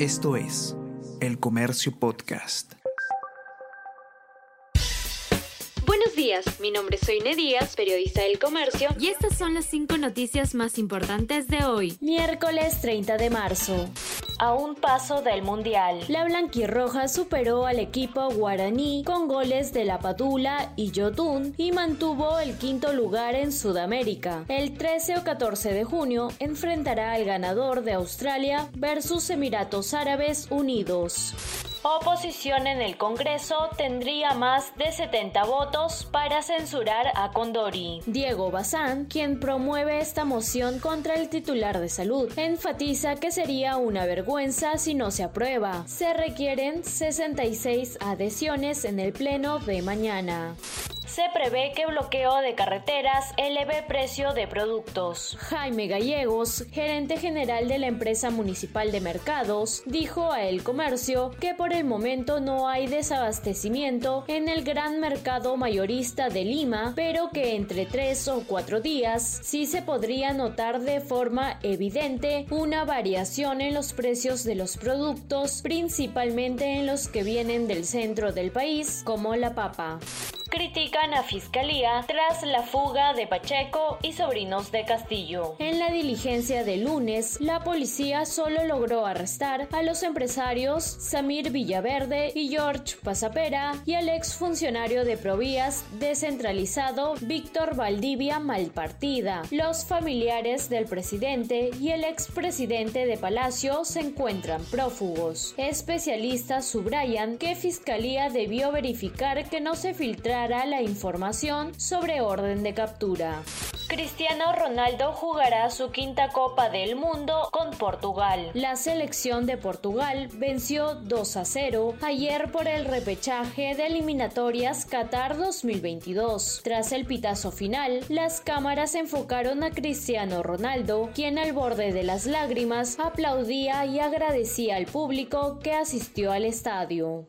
Esto es El Comercio Podcast. Buenos días, mi nombre es Soine Díaz, periodista del Comercio, y estas son las cinco noticias más importantes de hoy, miércoles 30 de marzo. A un paso del Mundial. La blanquirroja superó al equipo guaraní con goles de La Padula y Yotun y mantuvo el quinto lugar en Sudamérica. El 13 o 14 de junio enfrentará al ganador de Australia versus Emiratos Árabes Unidos oposición en el Congreso tendría más de 70 votos para censurar a Condori. Diego Bazán, quien promueve esta moción contra el titular de salud, enfatiza que sería una vergüenza si no se aprueba. Se requieren 66 adhesiones en el Pleno de mañana se prevé que bloqueo de carreteras eleve precio de productos. Jaime Gallegos, gerente general de la empresa municipal de mercados, dijo a El Comercio que por el momento no hay desabastecimiento en el gran mercado mayorista de Lima, pero que entre tres o cuatro días sí se podría notar de forma evidente una variación en los precios de los productos, principalmente en los que vienen del centro del país, como la papa critican a Fiscalía tras la fuga de Pacheco y sobrinos de Castillo. En la diligencia de lunes, la policía solo logró arrestar a los empresarios Samir Villaverde y George Pasapera y al exfuncionario de Provías descentralizado Víctor Valdivia Malpartida. Los familiares del presidente y el expresidente de Palacio se encuentran prófugos. Especialistas subrayan que Fiscalía debió verificar que no se filtrara la información sobre orden de captura. Cristiano Ronaldo jugará su quinta Copa del Mundo con Portugal. La selección de Portugal venció 2 a 0 ayer por el repechaje de eliminatorias Qatar 2022. Tras el pitazo final, las cámaras enfocaron a Cristiano Ronaldo, quien al borde de las lágrimas aplaudía y agradecía al público que asistió al estadio.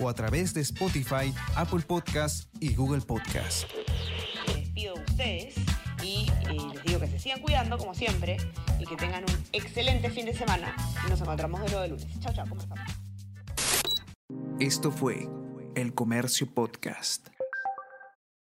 o a través de Spotify, Apple Podcasts y Google Podcasts. Les despido de ustedes y eh, les digo que se sigan cuidando como siempre y que tengan un excelente fin de semana nos encontramos de nuevo de lunes. Chao, chao, ¿cómo? Esto fue El Comercio Podcast.